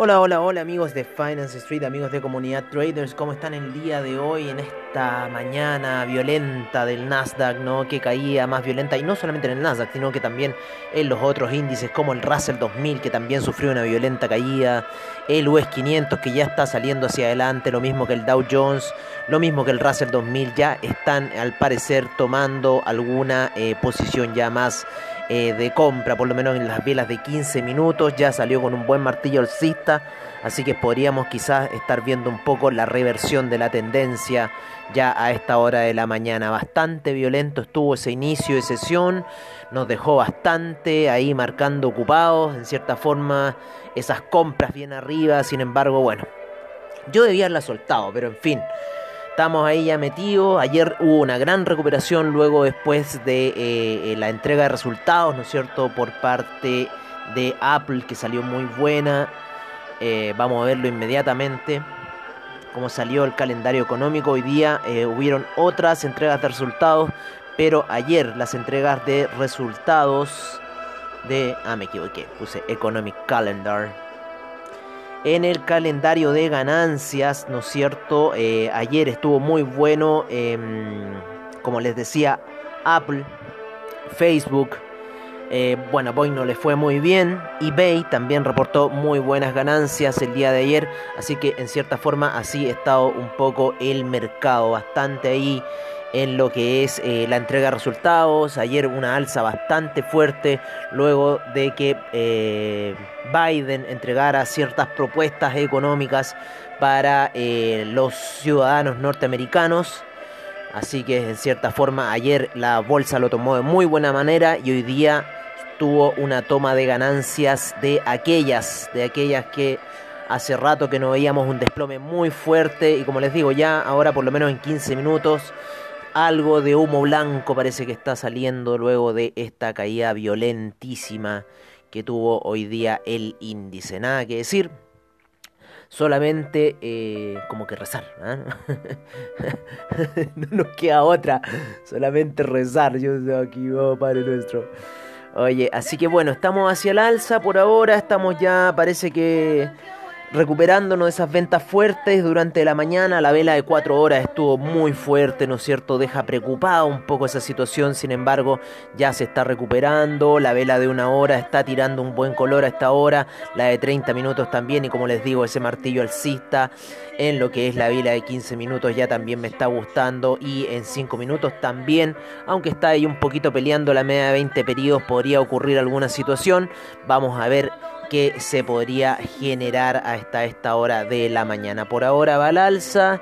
Hola, hola, hola amigos de Finance Street, amigos de Comunidad Traders, ¿cómo están el día de hoy en esta mañana violenta del Nasdaq, ¿no? Que caía más violenta y no solamente en el Nasdaq, sino que también en los otros índices como el Russell 2000 que también sufrió una violenta caída, el US 500 que ya está saliendo hacia adelante, lo mismo que el Dow Jones, lo mismo que el Russell 2000 ya están al parecer tomando alguna eh, posición ya más eh, de compra, por lo menos en las velas de 15 minutos, ya salió con un buen martillo alcista, así que podríamos quizás estar viendo un poco la reversión de la tendencia ya a esta hora de la mañana. Bastante violento estuvo ese inicio de sesión, nos dejó bastante ahí marcando ocupados, en cierta forma, esas compras bien arriba, sin embargo, bueno, yo debía haberla soltado, pero en fin. Estamos ahí ya metidos. Ayer hubo una gran recuperación luego después de eh, la entrega de resultados, ¿no es cierto?, por parte de Apple, que salió muy buena. Eh, vamos a verlo inmediatamente. Cómo salió el calendario económico. Hoy día eh, hubieron otras entregas de resultados, pero ayer las entregas de resultados de... Ah, me equivoqué. Puse Economic Calendar en el calendario de ganancias, ¿no es cierto? Eh, ayer estuvo muy bueno, em, como les decía, Apple, Facebook. Eh, bueno, Boeing no le fue muy bien. eBay también reportó muy buenas ganancias el día de ayer. Así que en cierta forma así ha estado un poco el mercado. Bastante ahí en lo que es eh, la entrega de resultados. Ayer una alza bastante fuerte luego de que eh, Biden entregara ciertas propuestas económicas para eh, los ciudadanos norteamericanos. Así que en cierta forma ayer la bolsa lo tomó de muy buena manera y hoy día tuvo una toma de ganancias de aquellas, de aquellas que hace rato que no veíamos un desplome muy fuerte y como les digo ya ahora por lo menos en 15 minutos algo de humo blanco parece que está saliendo luego de esta caída violentísima que tuvo hoy día el índice. Nada que decir, solamente eh, como que rezar. ¿ah? no nos queda otra, solamente rezar. Yo aquí, oh Padre nuestro. Oye, así que bueno, estamos hacia el alza por ahora, estamos ya, parece que recuperándonos de esas ventas fuertes durante la mañana. La vela de 4 horas estuvo muy fuerte, ¿no es cierto? Deja preocupada un poco esa situación, sin embargo, ya se está recuperando. La vela de una hora está tirando un buen color a esta hora. La de 30 minutos también, y como les digo, ese martillo alcista en lo que es la vela de 15 minutos ya también me está gustando. Y en 5 minutos también, aunque está ahí un poquito peleando la media de 20 periodos, podría ocurrir alguna situación. Vamos a ver que se podría generar hasta esta hora de la mañana. Por ahora va al alza.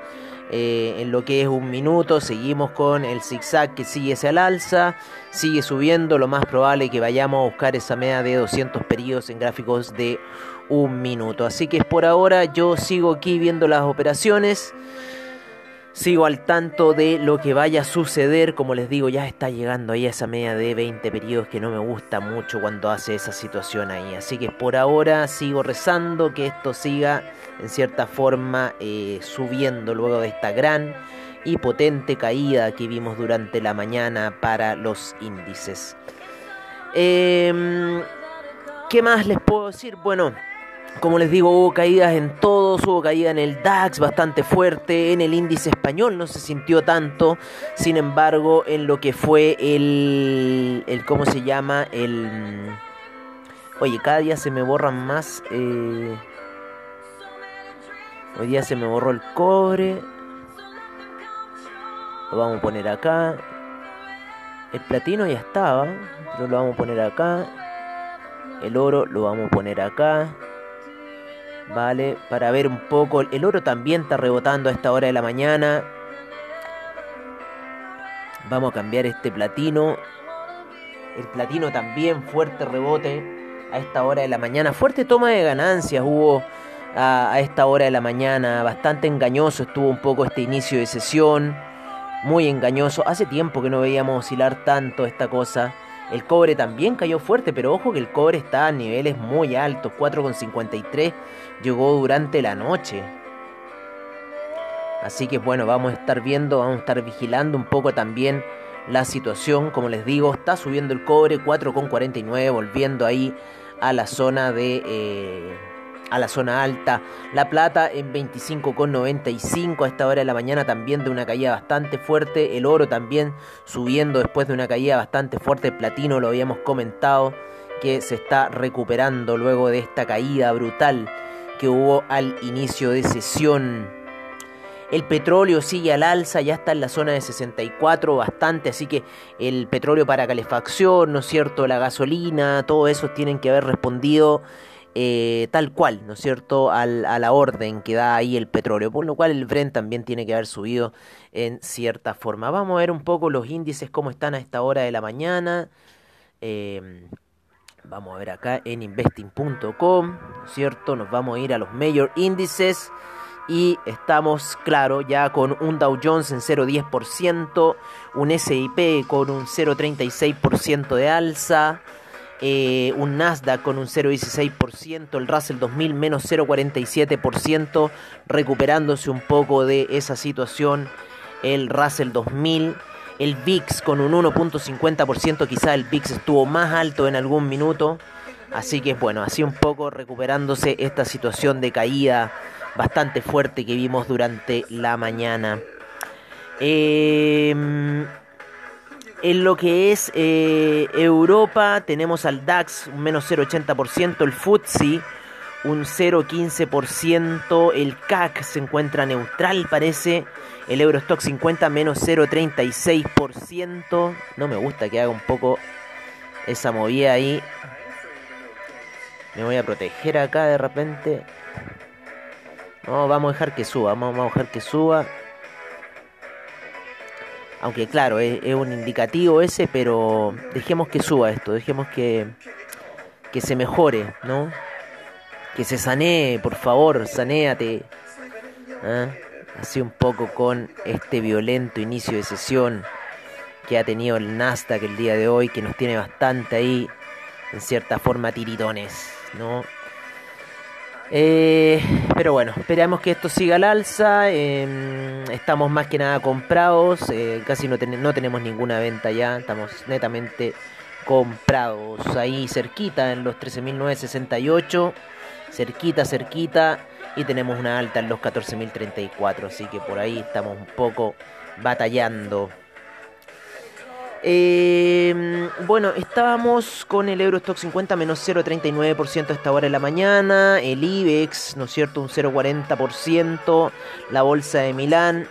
Eh, en lo que es un minuto seguimos con el zigzag que sigue hacia el alza sigue subiendo lo más probable es que vayamos a buscar esa media de 200 periodos en gráficos de un minuto así que por ahora yo sigo aquí viendo las operaciones Sigo al tanto de lo que vaya a suceder. Como les digo, ya está llegando ahí esa media de 20 periodos que no me gusta mucho cuando hace esa situación ahí. Así que por ahora sigo rezando que esto siga en cierta forma eh, subiendo luego de esta gran y potente caída que vimos durante la mañana para los índices. Em, ¿Qué más les puedo decir? Bueno. Como les digo, hubo caídas en todos, hubo caída en el DAX bastante fuerte, en el índice español no se sintió tanto, sin embargo, en lo que fue el, el ¿cómo se llama? El... Oye, cada día se me borran más... Eh, hoy día se me borró el cobre. Lo vamos a poner acá. El platino ya estaba, pero lo vamos a poner acá. El oro lo vamos a poner acá. ¿Vale? Para ver un poco. El oro también está rebotando a esta hora de la mañana. Vamos a cambiar este platino. El platino también, fuerte rebote a esta hora de la mañana. Fuerte toma de ganancias hubo a, a esta hora de la mañana. Bastante engañoso estuvo un poco este inicio de sesión. Muy engañoso. Hace tiempo que no veíamos oscilar tanto esta cosa. El cobre también cayó fuerte, pero ojo que el cobre está a niveles muy altos, 4,53 llegó durante la noche. Así que bueno, vamos a estar viendo, vamos a estar vigilando un poco también la situación. Como les digo, está subiendo el cobre 4,49, volviendo ahí a la zona de... Eh, a la zona alta. La plata en 25,95 a esta hora de la mañana también de una caída bastante fuerte. El oro también subiendo después de una caída bastante fuerte. El platino lo habíamos comentado que se está recuperando luego de esta caída brutal que hubo al inicio de sesión. El petróleo sigue al alza, ya está en la zona de 64 bastante, así que el petróleo para calefacción, ¿no es cierto? La gasolina, todo eso tienen que haber respondido eh, tal cual, ¿no es cierto?, a la orden que da ahí el petróleo, por lo cual el Brent también tiene que haber subido en cierta forma. Vamos a ver un poco los índices, cómo están a esta hora de la mañana. Em, vamos a ver acá en investing.com, ¿no es cierto? Nos vamos a ir a los mayor índices y estamos, claro, ya con un Dow Jones en 0,10%, un SIP con un 0,36% de alza. Eh, un Nasdaq con un 0,16%, el Russell 2000 menos 0,47%, recuperándose un poco de esa situación, el Russell 2000, el VIX con un 1,50%, quizá el VIX estuvo más alto en algún minuto, así que bueno, así un poco recuperándose esta situación de caída bastante fuerte que vimos durante la mañana. Eh, en lo que es eh, Europa tenemos al DAX un menos 0,80%, el FTSE un 0,15%, el CAC se encuentra neutral parece, el Eurostock 50 menos 0,36%, no me gusta que haga un poco esa movida ahí, me voy a proteger acá de repente, no, vamos a dejar que suba, vamos a dejar que suba. Aunque claro, es, un indicativo ese, pero dejemos que suba esto, dejemos que, que se mejore, ¿no? Que se sanee, por favor, sanéate. ¿ah? Así un poco con este violento inicio de sesión que ha tenido el Nasdaq el día de hoy, que nos tiene bastante ahí, en cierta forma, tiritones, ¿no? Eh, pero bueno, esperamos que esto siga al alza. Em, estamos más que nada comprados. Eh, casi no, no tenemos ninguna venta ya. Estamos netamente comprados. Ahí cerquita en los 13.968. Cerquita, cerquita. Y tenemos una alta en los 14.034. Así que por ahí estamos un poco batallando. Eh, bueno, estábamos con el Eurostock 50 menos 0,39% a esta hora de la mañana. El IBEX, ¿no es cierto? Un 0,40%. La bolsa de Milán,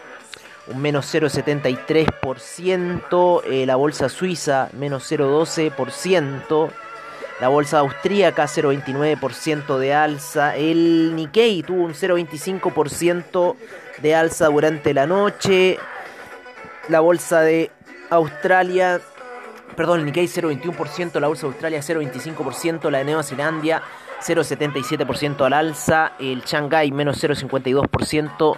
un menos 0,73%. Eh, la bolsa suiza, menos 0,12%. La bolsa austríaca, 0,29% de alza. El Nikkei tuvo un 0,25% de alza durante la noche. La bolsa de Australia, perdón, el Nikkei 0,21%, la bolsa de Australia 0,25%, la de Nueva Zelanda 0,77% al alza, el Shanghai menos 0,52%,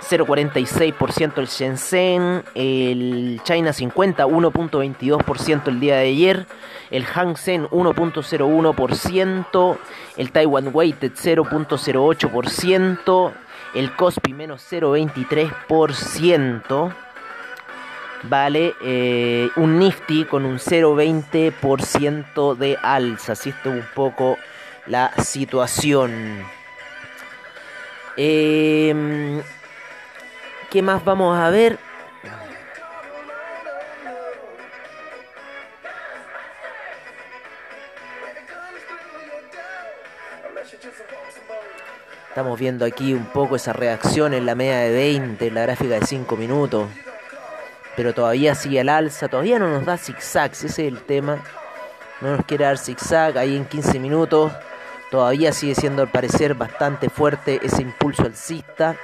0,46% el Shenzhen, el China 50 1,22% el día de ayer, el Hang Seng 1,01%, el Taiwan Weighted 0,08%, el Kospi menos 0,23%. Vale, eh, un Nifty con un 0,20% de alza. Así esto un poco la situación. Em, ¿Qué más vamos a ver? Estamos viendo aquí un poco esa reacción en la media de 20, la gráfica de 5 minutos pero todavía sigue al alza, todavía no nos da zigzags, ese es el tema. No nos quiere dar zigzag ahí en 15 minutos. Todavía sigue siendo al parecer bastante fuerte ese impulso alcista.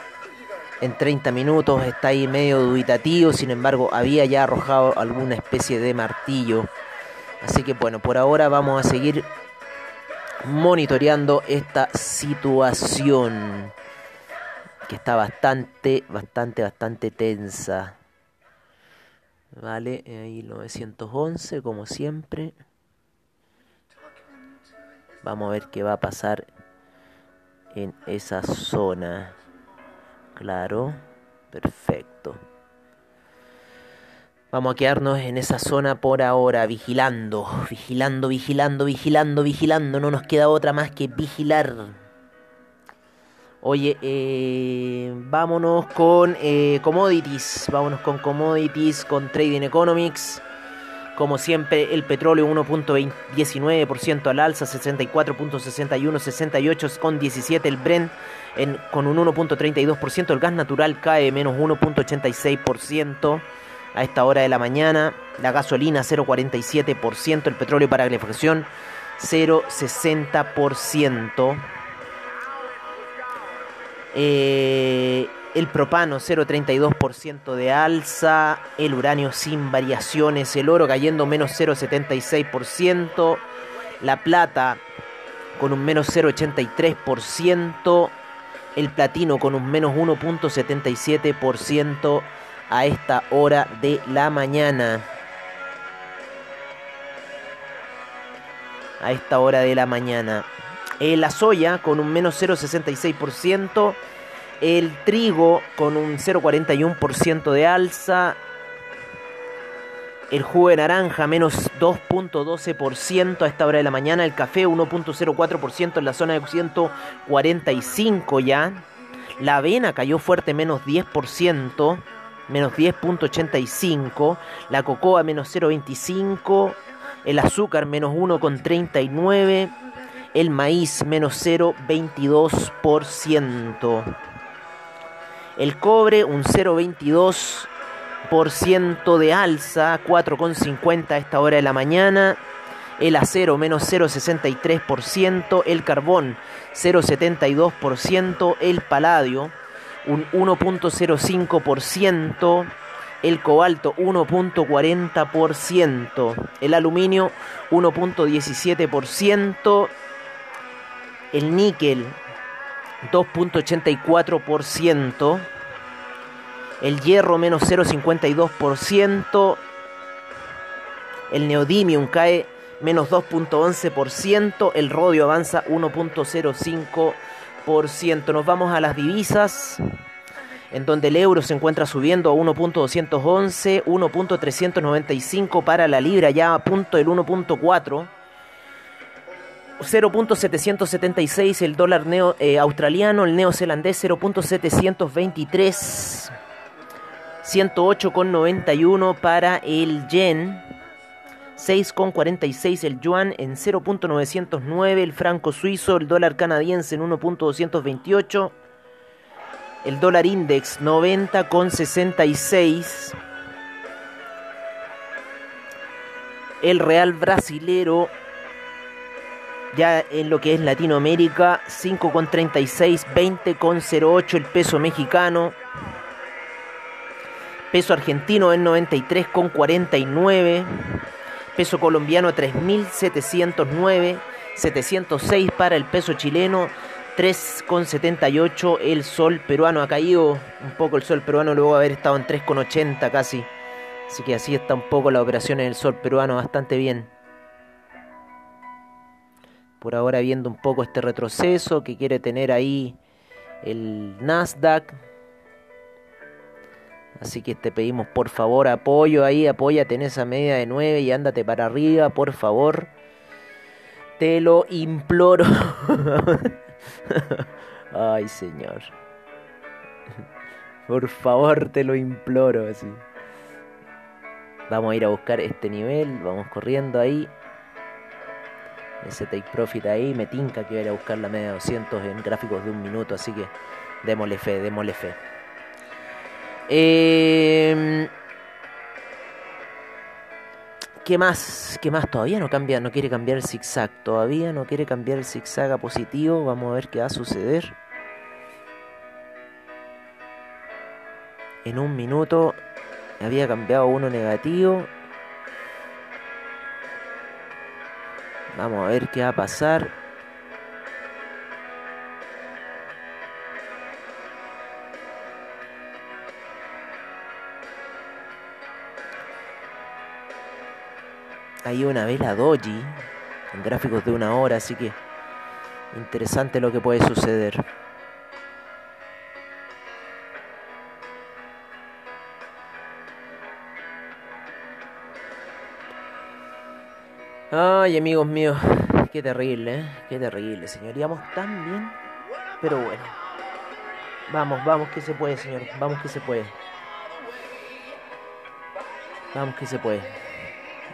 En 30 minutos está ahí medio dubitativo, sin embargo había ya arrojado alguna especie de martillo. Así que bueno, por ahora vamos a seguir monitoreando esta situación que está bastante, bastante, bastante tensa. Vale, ahí 911 como siempre. Vamos a ver qué va a pasar en esa zona. Claro, perfecto. Vamos a quedarnos en esa zona por ahora, vigilando, vigilando, vigilando, vigilando, vigilando. No nos queda otra más que vigilar. Oye, eh, vámonos con eh, commodities. Vámonos con commodities, con Trading Economics. Como siempre, el petróleo 1.19% al alza, 64.61, 68 con 17 el Brent en, con un 1.32%. El gas natural cae menos 1.86% a esta hora de la mañana. La gasolina 0.47%. El petróleo para calefacción 0.60%. Eh, el propano 0,32% de alza, el uranio sin variaciones, el oro cayendo menos 0,76%, la plata con un menos 0,83%, el platino con un menos 1,77% a esta hora de la mañana. A esta hora de la mañana. Eh, la soya con un menos 0,66%. El trigo con un 0,41% de alza. El jugo de naranja menos 2.12% a esta hora de la mañana. El café 1.04% en la zona de 145 ya. La avena cayó fuerte menos 10%. Menos 10.85. La cocoa menos 0.25. El azúcar menos 1.39 el maíz menos 0,22%. El cobre un 0,22% de alza, 4,50 a esta hora de la mañana. El acero menos 0,63%, el carbón 0,72%, el paladio un 1.05%, el cobalto 1.40%, el aluminio 1.17%, el níquel 2.84%, el hierro menos 0.52%, el neodymium cae menos 2.11%, el rodio avanza 1.05%. Nos vamos a las divisas, en donde el euro se encuentra subiendo a 1.211, 1.395 para la libra, ya a punto del 1.4. 0.776 el dólar neo, eh, australiano, el neozelandés 0.723, 108,91 para el yen, 6,46 el yuan en 0.909, el franco suizo, el dólar canadiense en 1.228, el dólar index 90,66, el real brasilero ya en lo que es Latinoamérica, 5,36, 20,08 el peso mexicano. Peso argentino en 93,49. Peso colombiano 3.709. 706 para el peso chileno. 3,78 el sol peruano. Ha caído un poco el sol peruano luego de haber estado en 3,80 casi. Así que así está un poco la operación en el sol peruano bastante bien por ahora viendo un poco este retroceso que quiere tener ahí el Nasdaq. Así que te pedimos por favor apoyo ahí, apóyate en esa media de 9 y ándate para arriba, por favor. Te lo imploro. Ay, señor. Por favor, te lo imploro así. Vamos a ir a buscar este nivel, vamos corriendo ahí ese take profit ahí. Me tinca que voy a ir a buscar la media 200 en gráficos de un minuto, así que démosle fe, démosle fe. Em, ¿Qué más? ¿Qué más? Todavía no cambia, no quiere cambiar el zigzag. Todavía no quiere cambiar el zigzag a positivo. Vamos a ver qué va a suceder. En un minuto había cambiado uno negativo Vamos a ver qué va a pasar. Hay una vela doji en gráficos de una hora, así que interesante lo que puede suceder. Ay, amigos míos, qué terrible, ¿eh? qué terrible, señor. Íbamos tan bien, pero bueno. Vamos, vamos que se puede, señor. Vamos que se puede. Vamos que se puede.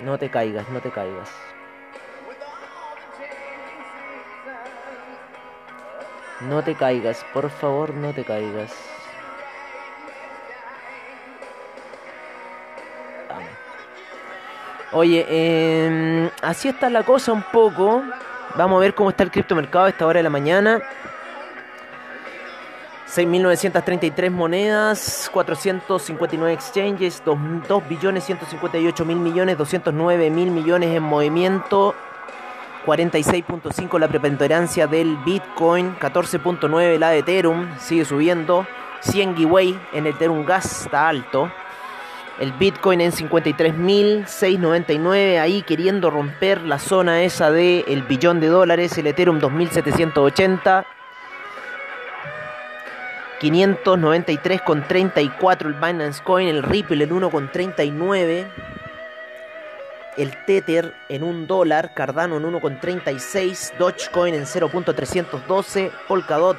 No te caigas, no te caigas. No te caigas, por favor, no te caigas. Oye, eh, así está la cosa un poco. Vamos a ver cómo está el criptomercado a esta hora de la mañana. 6.933 monedas, 459 exchanges, 2, billones 158 mil millones, 209 mil millones en movimiento, 46.5 la preponderancia del Bitcoin, 14.9 la de Ethereum, sigue subiendo, 100 giveaway en Ethereum Gas está alto, el Bitcoin en 53.699 ahí queriendo romper la zona esa de el billón de dólares, el Ethereum 2780 593,34 el Binance Coin, el Ripple en 1,39, el Tether en 1 dólar, Cardano en 1,36, Dogecoin en 0.312, Polkadot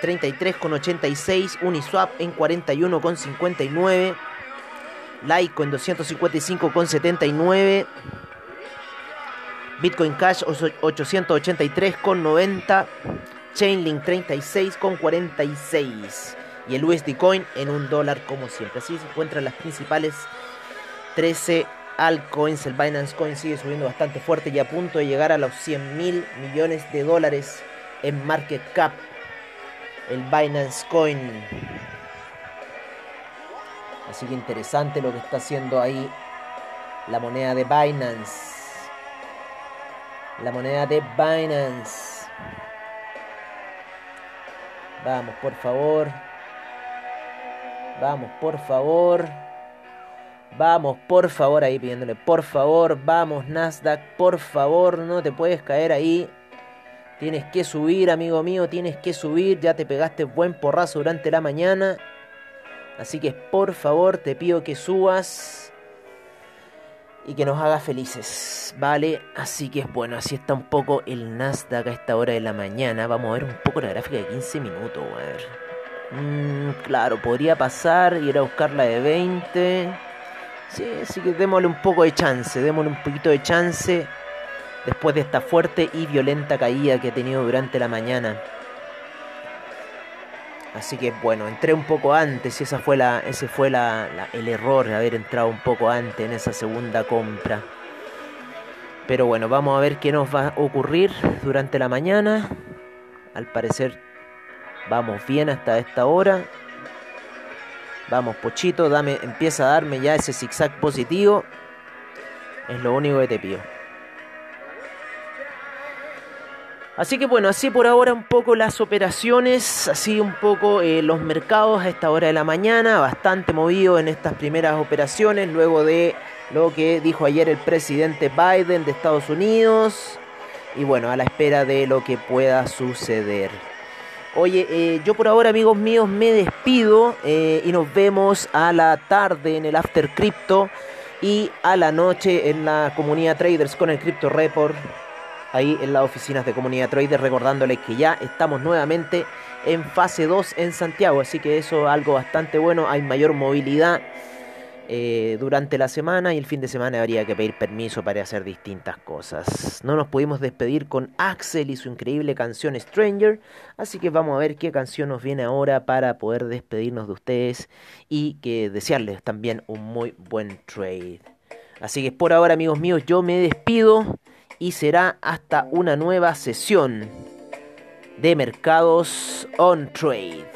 33,86, Uniswap en 41,59, Litecoin en 255,79, Bitcoin Cash 883,90. Chainlink 36 con 46 y el USD Coin en un dólar como siempre. Así se encuentran las principales 13 altcoins. El Binance Coin sigue subiendo bastante fuerte y a punto de llegar a los 100 mil millones de dólares en market cap. El Binance Coin. Así que interesante lo que está haciendo ahí la moneda de Binance. La moneda de Binance. Vamos, por favor. Vamos, por favor. Vamos, por favor, ahí pidiéndole, por favor, vamos, Nasdaq, por favor, no te puedes caer ahí. Tienes que subir, amigo mío, tienes que subir. Ya te pegaste buen porrazo durante la mañana. Así que por favor te pido que subas y que nos haga felices, ¿vale? Así que es bueno, así está un poco el Nasdaq a esta hora de la mañana. Vamos a ver un poco la gráfica de 15 minutos, a ver. Mm, claro, podría pasar ir a buscar la de 20. Sí, así que démosle un poco de chance, démosle un poquito de chance después de esta fuerte y violenta caída que he tenido durante la mañana. Así que bueno, entré un poco antes y esa fue la, ese fue la, el error de haber entrado un poco antes en esa segunda compra. Pero bueno, vamos a ver qué nos va a ocurrir durante la mañana. Al parecer vamos bien hasta esta hora. Vamos, Pochito, dame, empieza a darme ya ese zigzag positivo. Es lo único que te pido. Así que bueno, así por ahora un poco las operaciones, así un poco eh, los mercados a esta hora de la mañana, bastante movido en estas primeras operaciones, luego de lo que dijo ayer el presidente Biden de Estados Unidos, y bueno, a la espera de lo que pueda suceder. Oye, eh, yo por ahora amigos míos me despido eh, y nos vemos a la tarde en el After Crypto y a la noche en la comunidad Traders con el Crypto Report ahí en las oficinas de Comunidad Trader, recordándoles que ya estamos nuevamente en fase 2 en Santiago, así que eso es algo bastante bueno, hay mayor movilidad eh, durante la semana y el fin de semana habría que pedir permiso para hacer distintas cosas. No nos pudimos despedir con Axel y su increíble canción Stranger, así que vamos a ver qué canción nos viene ahora para poder despedirnos de ustedes y que desearles también un muy buen trade. Así que por ahora amigos míos yo me despido y será hasta una nueva sesión de mercados on trade.